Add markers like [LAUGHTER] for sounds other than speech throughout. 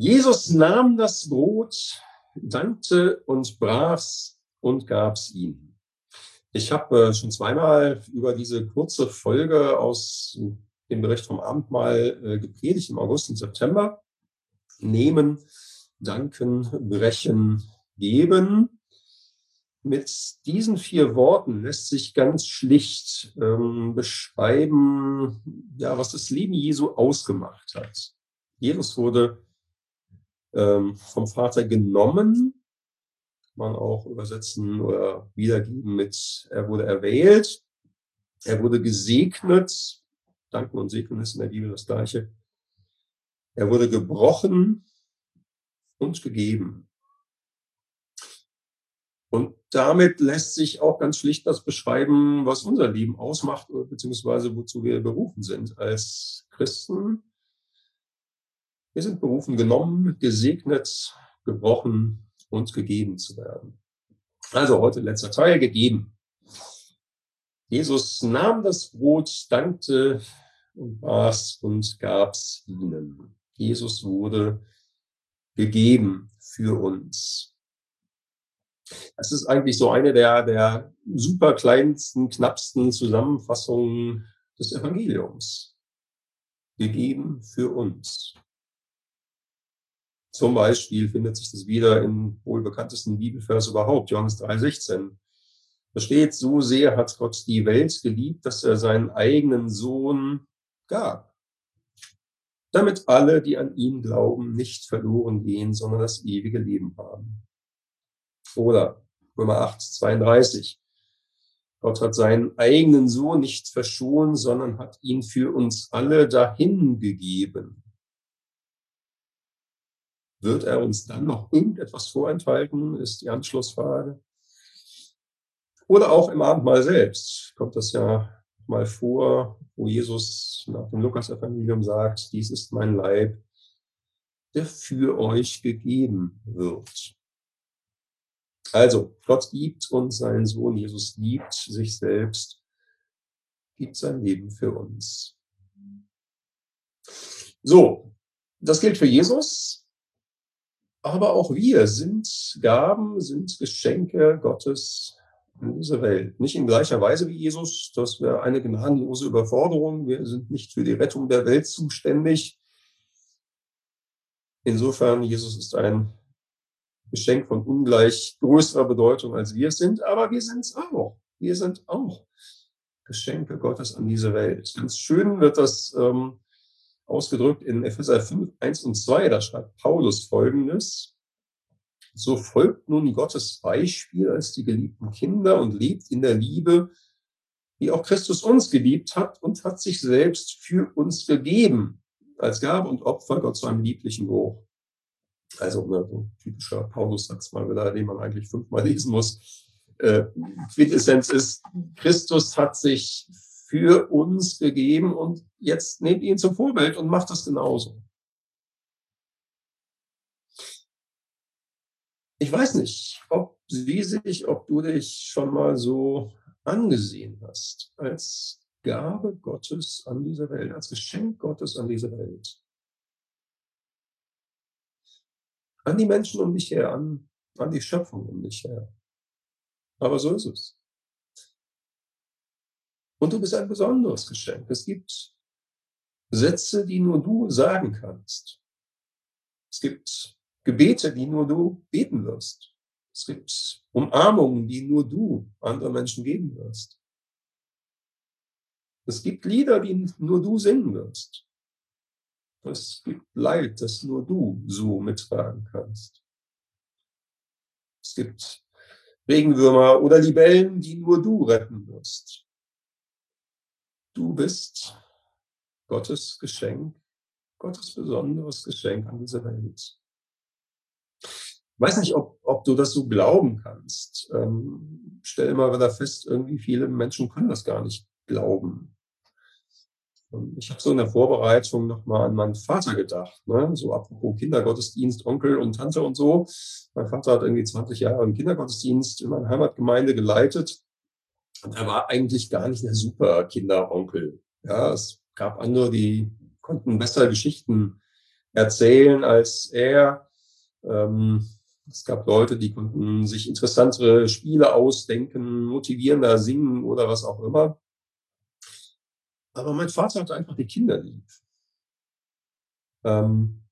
Jesus nahm das Brot, dankte und brach's und gab's ihm. Ich habe äh, schon zweimal über diese kurze Folge aus dem Bericht vom Abendmahl äh, gepredigt im August und September. Nehmen, danken, brechen, geben. Mit diesen vier Worten lässt sich ganz schlicht ähm, beschreiben, ja, was das Leben Jesu ausgemacht hat. Jesus wurde ähm, vom Vater genommen, man auch übersetzen oder wiedergeben mit, er wurde erwählt, er wurde gesegnet, danken und segnen ist in der Bibel das gleiche, er wurde gebrochen und gegeben. Und damit lässt sich auch ganz schlicht das beschreiben, was unser Leben ausmacht, beziehungsweise wozu wir berufen sind als Christen. Wir sind berufen, genommen, gesegnet, gebrochen und gegeben zu werden. Also heute letzter Teil gegeben. Jesus nahm das Brot, dankte und aß und gab's ihnen. Jesus wurde gegeben für uns. Das ist eigentlich so eine der, der super kleinsten, knappsten Zusammenfassungen des Evangeliums. Gegeben für uns. Zum Beispiel findet sich das wieder im wohl bekanntesten Bibelvers überhaupt, Johannes 3,16. Da steht, so sehr hat Gott die Welt geliebt, dass er seinen eigenen Sohn gab. Damit alle, die an ihn glauben, nicht verloren gehen, sondern das ewige Leben haben. Oder Römer 8, 32. Gott hat seinen eigenen Sohn nicht verschont, sondern hat ihn für uns alle dahin gegeben. Wird er uns dann noch irgendetwas vorenthalten, ist die Anschlussfrage. Oder auch im Abendmahl selbst kommt das ja mal vor, wo Jesus nach dem Lukas-Evangelium sagt, dies ist mein Leib, der für euch gegeben wird. Also, Gott liebt uns seinen Sohn, Jesus liebt sich selbst, gibt sein Leben für uns. So, das gilt für Jesus. Aber auch wir sind Gaben, sind Geschenke Gottes in dieser Welt. Nicht in gleicher Weise wie Jesus, das wäre eine gnadenlose Überforderung. Wir sind nicht für die Rettung der Welt zuständig. Insofern, Jesus ist ein Geschenk von ungleich größerer Bedeutung, als wir es sind, aber wir sind es auch. Wir sind auch Geschenke Gottes an diese Welt. Ganz schön wird das ähm, ausgedrückt in Epheser 5, 1 und 2. Da schreibt Paulus Folgendes. So folgt nun Gottes Beispiel als die geliebten Kinder und lebt in der Liebe, wie auch Christus uns geliebt hat und hat sich selbst für uns gegeben, als Gabe und Opfer Gott zu einem lieblichen Geruch. Also ne, so typischer Paulus-Satz mal wieder, den man eigentlich fünfmal lesen muss. Äh, Quintessenz ist, Christus hat sich für uns gegeben und jetzt nehmt ihn zum Vorbild und macht das genauso. Ich weiß nicht, ob sie sich, ob du dich schon mal so angesehen hast als Gabe Gottes an dieser Welt, als Geschenk Gottes an dieser Welt. An die Menschen um dich her, an, an die Schöpfung um dich her. Aber so ist es. Und du bist ein besonderes Geschenk. Es gibt Sätze, die nur du sagen kannst. Es gibt Gebete, die nur du beten wirst. Es gibt Umarmungen, die nur du anderen Menschen geben wirst. Es gibt Lieder, die nur du singen wirst. Es gibt Leid, das nur du so mittragen kannst. Es gibt Regenwürmer oder Libellen, die nur du retten wirst. Du bist Gottes Geschenk, Gottes besonderes Geschenk an diese Welt. Ich weiß nicht, ob, ob du das so glauben kannst. Ähm, stell immer wieder fest, irgendwie viele Menschen können das gar nicht glauben. Ich habe so in der Vorbereitung nochmal an meinen Vater gedacht, ne? so apropos Kindergottesdienst, Onkel und Tante und so. Mein Vater hat irgendwie 20 Jahre einen Kindergottesdienst in meiner Heimatgemeinde geleitet er war eigentlich gar nicht der super Kinderonkel. Ja, es gab andere, die konnten besser Geschichten erzählen als er. Ähm, es gab Leute, die konnten sich interessantere Spiele ausdenken, motivierender singen oder was auch immer. Aber mein Vater hatte einfach die Kinder lieb. Ähm,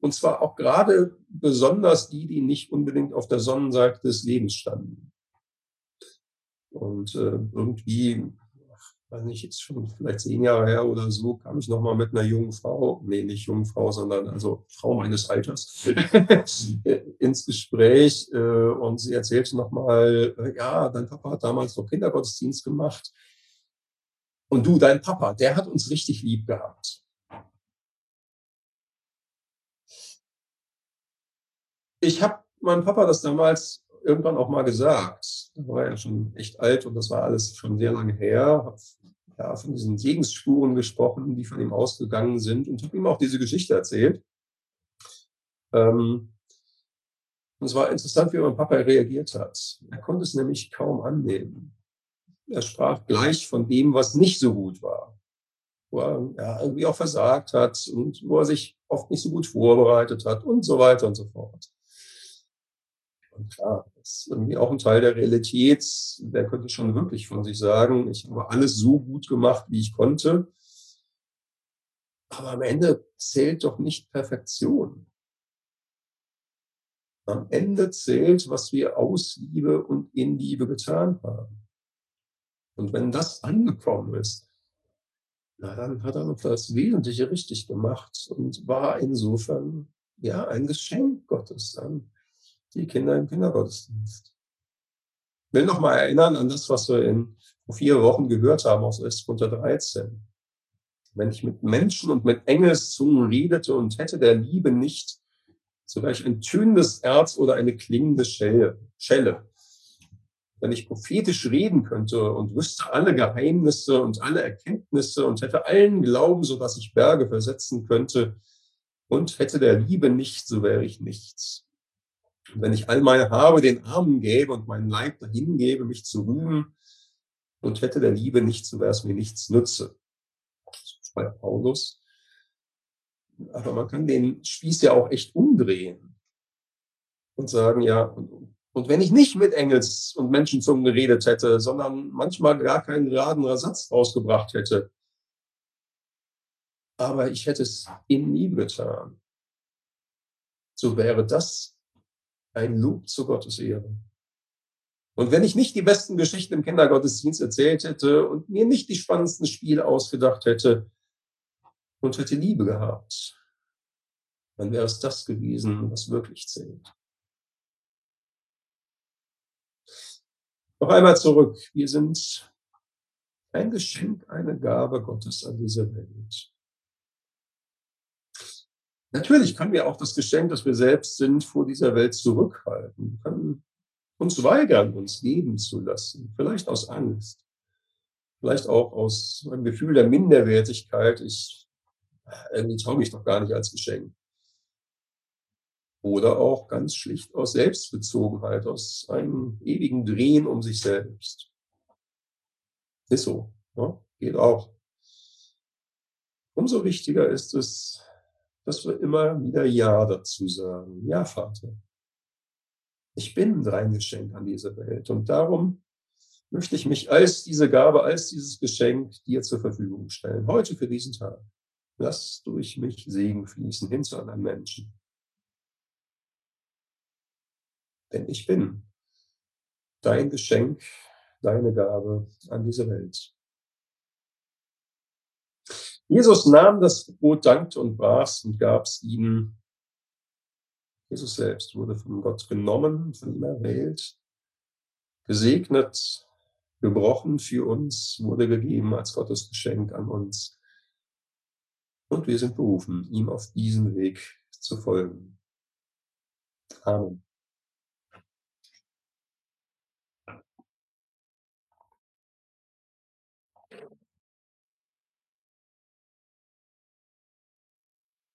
und zwar auch gerade besonders die, die nicht unbedingt auf der Sonnenseite des Lebens standen. Und äh, irgendwie, weiß nicht, jetzt schon vielleicht zehn Jahre her oder so, kam ich nochmal mit einer jungen Frau, nee, nicht jungen Frau, sondern also Frau meines Alters, [LAUGHS] ins Gespräch. Äh, und sie erzählte nochmal, äh, ja, dein Papa hat damals noch Kindergottesdienst gemacht. Und du, dein Papa, der hat uns richtig lieb gehabt. Ich habe meinem Papa das damals irgendwann auch mal gesagt. Da war er schon echt alt und das war alles schon sehr lange her. Habe ja, von diesen Segensspuren gesprochen, die von ihm ausgegangen sind und habe ihm auch diese Geschichte erzählt. Ähm, und es war interessant, wie mein Papa reagiert hat. Er konnte es nämlich kaum annehmen. Er sprach gleich von dem, was nicht so gut war. Wo er ja, irgendwie auch versagt hat und wo er sich oft nicht so gut vorbereitet hat und so weiter und so fort. Und klar, das ist irgendwie auch ein Teil der Realität. Der könnte schon wirklich von sich sagen, ich habe alles so gut gemacht, wie ich konnte. Aber am Ende zählt doch nicht Perfektion. Am Ende zählt, was wir aus Liebe und in Liebe getan haben. Und wenn das angekommen ist, na, dann hat er noch das Wesentliche richtig gemacht und war insofern ja ein Geschenk Gottes dann die Kinder im Kindergottesdienst. Ich will noch mal erinnern an das, was wir in vor vier Wochen gehört haben aus 1. Korinther 13. Wenn ich mit Menschen und mit Engelszungen redete und hätte der Liebe nicht zugleich ein tönendes Erz oder eine klingende Schelle. Wenn ich prophetisch reden könnte und wüsste alle Geheimnisse und alle Erkenntnisse und hätte allen Glauben, so dass ich Berge versetzen könnte und hätte der Liebe nicht, so wäre ich nichts. Und wenn ich all meine Habe den Armen gäbe und meinen Leib dahin gebe, mich zu rühmen und hätte der Liebe nicht, so wäre es mir nichts nütze. Bei Paulus. Aber man kann den Spieß ja auch echt umdrehen und sagen, ja, und, und wenn ich nicht mit Engels- und Menschenzungen geredet hätte, sondern manchmal gar keinen geraden Satz rausgebracht hätte, aber ich hätte es in Liebe getan, so wäre das ein Lob zu Gottes Ehre. Und wenn ich nicht die besten Geschichten im Kindergottesdienst erzählt hätte und mir nicht die spannendsten Spiele ausgedacht hätte und hätte Liebe gehabt, dann wäre es das gewesen, was wirklich zählt. Noch einmal zurück. Wir sind ein Geschenk, eine Gabe Gottes an diese Welt. Natürlich können wir auch das Geschenk, das wir selbst sind, vor dieser Welt zurückhalten. Wir können uns weigern, uns leben zu lassen. Vielleicht aus Angst. Vielleicht auch aus einem Gefühl der Minderwertigkeit. Ich, irgendwie tauge ich doch gar nicht als Geschenk. Oder auch ganz schlicht aus Selbstbezogenheit, aus einem ewigen Drehen um sich selbst. Ist so. Ne? Geht auch. Umso wichtiger ist es, dass wir immer wieder Ja dazu sagen. Ja, Vater. Ich bin dein Geschenk an diese Welt und darum möchte ich mich als diese Gabe, als dieses Geschenk dir zur Verfügung stellen. Heute für diesen Tag. Lass durch mich Segen fließen hin zu anderen Menschen. Denn ich bin dein Geschenk, deine Gabe an diese Welt. Jesus nahm das Brot, dankte und brach's und gab's ihnen. Jesus selbst wurde von Gott genommen, von ihm erwählt, gesegnet, gebrochen für uns, wurde gegeben als Gottes Geschenk an uns. Und wir sind berufen, ihm auf diesen Weg zu folgen. Amen.